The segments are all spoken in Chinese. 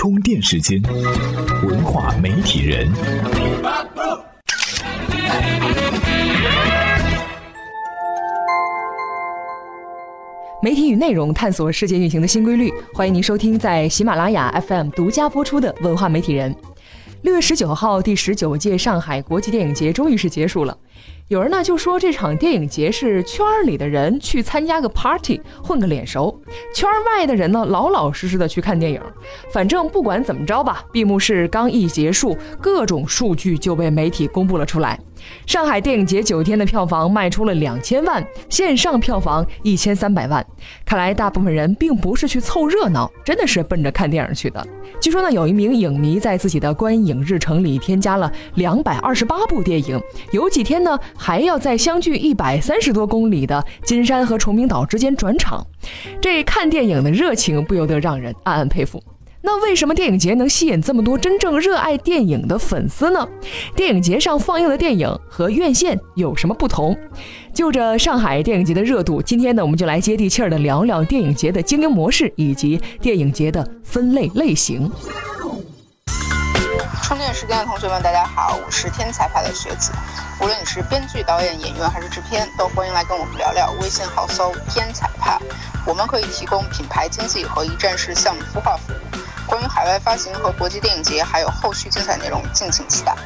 充电时间，文化媒体人。媒体与内容探索世界运行的新规律，欢迎您收听在喜马拉雅 FM 独家播出的《文化媒体人》。六月十九号，第十九届上海国际电影节终于是结束了。有人呢就说这场电影节是圈儿里的人去参加个 party 混个脸熟，圈儿外的人呢老老实实的去看电影。反正不管怎么着吧，闭幕式刚一结束，各种数据就被媒体公布了出来。上海电影节九天的票房卖出了两千万，线上票房一千三百万。看来大部分人并不是去凑热闹，真的是奔着看电影去的。据说呢，有一名影迷在自己的观影日程里添加了两百二十八部电影，有几天呢还要在相距一百三十多公里的金山和崇明岛之间转场。这看电影的热情不由得让人暗暗佩服。那为什么电影节能吸引这么多真正热爱电影的粉丝呢？电影节上放映的电影和院线有什么不同？就着上海电影节的热度，今天呢，我们就来接地气儿的聊聊电影节的经营模式以及电影节的分类类型。充电时间的同学们，大家好，我是天才派的学子。无论你是编剧、导演、演员还是制片，都欢迎来跟我们聊聊。微信号搜“天才派”，我们可以提供品牌经济和一站式项目孵化服务。关于海外发行和国际电影节，还有后续精彩内容，敬请期待。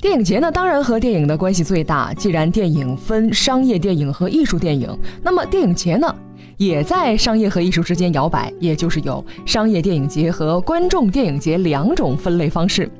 电影节呢，当然和电影的关系最大。既然电影分商业电影和艺术电影，那么电影节呢？也在商业和艺术之间摇摆，也就是有商业电影节和观众电影节两种分类方式。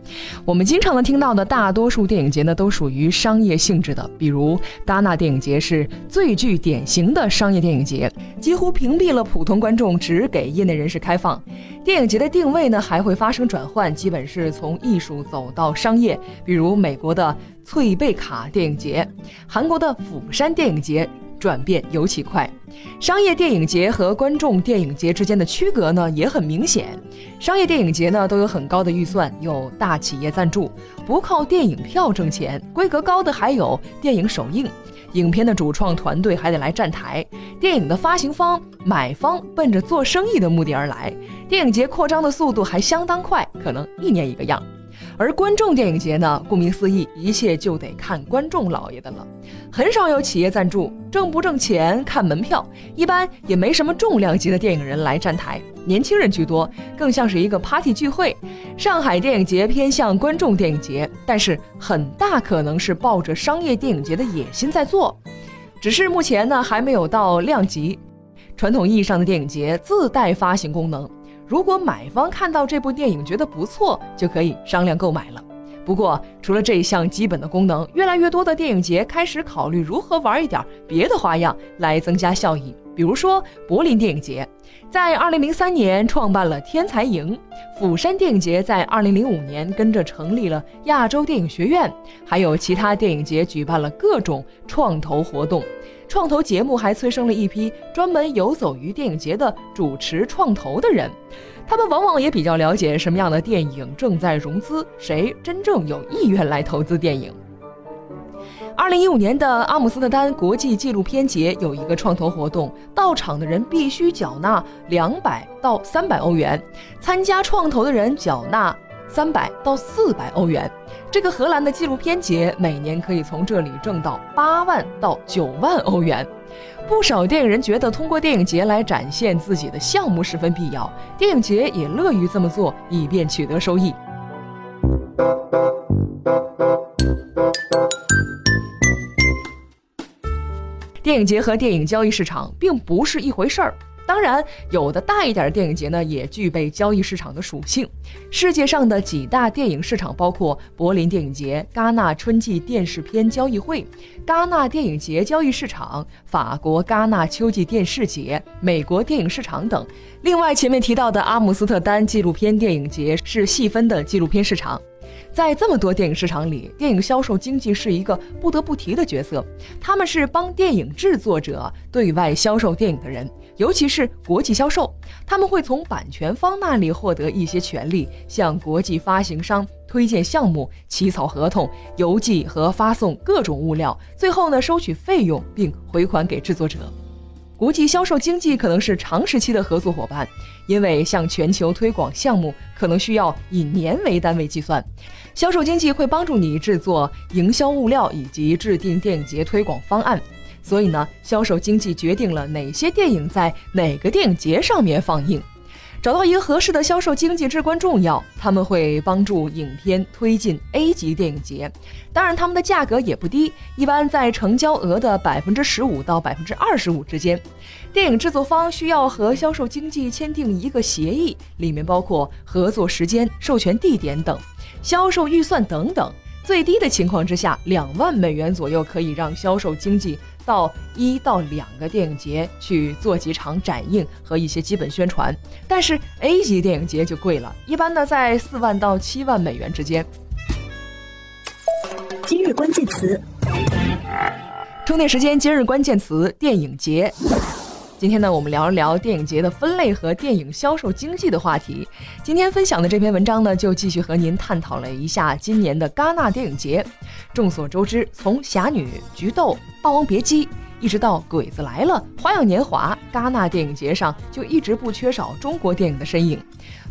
我们经常能听到的大多数电影节呢，都属于商业性质的，比如戛纳电影节是最具典型的商业电影节，几乎屏蔽了普通观众，只给业内人士开放。电影节的定位呢，还会发生转换，基本是从艺术走到商业，比如美国的翠贝卡电影节，韩国的釜山电影节。转变尤其快，商业电影节和观众电影节之间的区隔呢也很明显。商业电影节呢都有很高的预算，有大企业赞助，不靠电影票挣钱。规格高的还有电影首映，影片的主创团队还得来站台。电影的发行方、买方奔着做生意的目的而来，电影节扩张的速度还相当快，可能一年一个样。而观众电影节呢，顾名思义，一切就得看观众老爷的了。很少有企业赞助，挣不挣钱看门票，一般也没什么重量级的电影人来站台，年轻人居多，更像是一个 party 聚会。上海电影节偏向观众电影节，但是很大可能是抱着商业电影节的野心在做，只是目前呢还没有到量级。传统意义上的电影节自带发行功能。如果买方看到这部电影觉得不错，就可以商量购买了。不过，除了这一项基本的功能，越来越多的电影节开始考虑如何玩一点别的花样来增加效益。比如说，柏林电影节在2003年创办了天才营，釜山电影节在2005年跟着成立了亚洲电影学院，还有其他电影节举办了各种创投活动。创投节目还催生了一批专门游走于电影节的主持创投的人，他们往往也比较了解什么样的电影正在融资，谁真正有意愿来投资电影。二零一五年的阿姆斯特丹国际纪录片节有一个创投活动，到场的人必须缴纳两百到三百欧元，参加创投的人缴纳。三百到四百欧元，这个荷兰的纪录片节每年可以从这里挣到八万到九万欧元。不少电影人觉得通过电影节来展现自己的项目十分必要，电影节也乐于这么做，以便取得收益。电影节和电影交易市场并不是一回事儿。当然，有的大一点的电影节呢，也具备交易市场的属性。世界上的几大电影市场包括柏林电影节、戛纳春季电视片交易会、戛纳电影节交易市场、法国戛纳秋季电视节、美国电影市场等。另外，前面提到的阿姆斯特丹纪录片电影节是细分的纪录片市场。在这么多电影市场里，电影销售经纪是一个不得不提的角色。他们是帮电影制作者对外销售电影的人，尤其是国际销售。他们会从版权方那里获得一些权利，向国际发行商推荐项目、起草合同、邮寄和发送各种物料，最后呢收取费用并回款给制作者。国际销售经济可能是长时期的合作伙伴，因为向全球推广项目可能需要以年为单位计算。销售经济会帮助你制作营销物料以及制定电影节推广方案。所以呢，销售经济决定了哪些电影在哪个电影节上面放映。找到一个合适的销售经济至关重要，他们会帮助影片推进 A 级电影节。当然，他们的价格也不低，一般在成交额的百分之十五到百分之二十五之间。电影制作方需要和销售经纪签订一个协议，里面包括合作时间、授权地点等、销售预算等等。最低的情况之下，两万美元左右可以让销售经济。到一到两个电影节去做几场展映和一些基本宣传，但是 A 级电影节就贵了，一般呢在四万到七万美元之间。今日关键词，充电时间。今日关键词：电影节。今天呢，我们聊一聊电影节的分类和电影销售经济的话题。今天分享的这篇文章呢，就继续和您探讨了一下今年的戛纳电影节。众所周知，从《侠女》《菊豆》《霸王别姬》一直到《鬼子来了》《花样年华》，戛纳电影节上就一直不缺少中国电影的身影。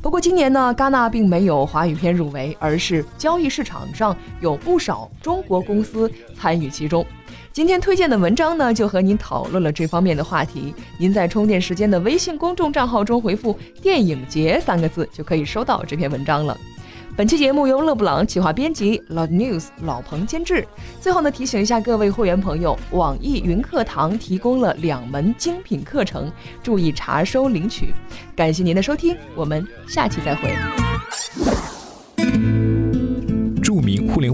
不过今年呢，戛纳并没有华语片入围，而是交易市场上有不少中国公司参与其中。今天推荐的文章呢，就和您讨论了这方面的话题。您在充电时间的微信公众账号中回复“电影节”三个字，就可以收到这篇文章了。本期节目由勒布朗企划编辑老 News 老彭监制。最后呢，提醒一下各位会员朋友，网易云课堂提供了两门精品课程，注意查收领取。感谢您的收听，我们下期再会。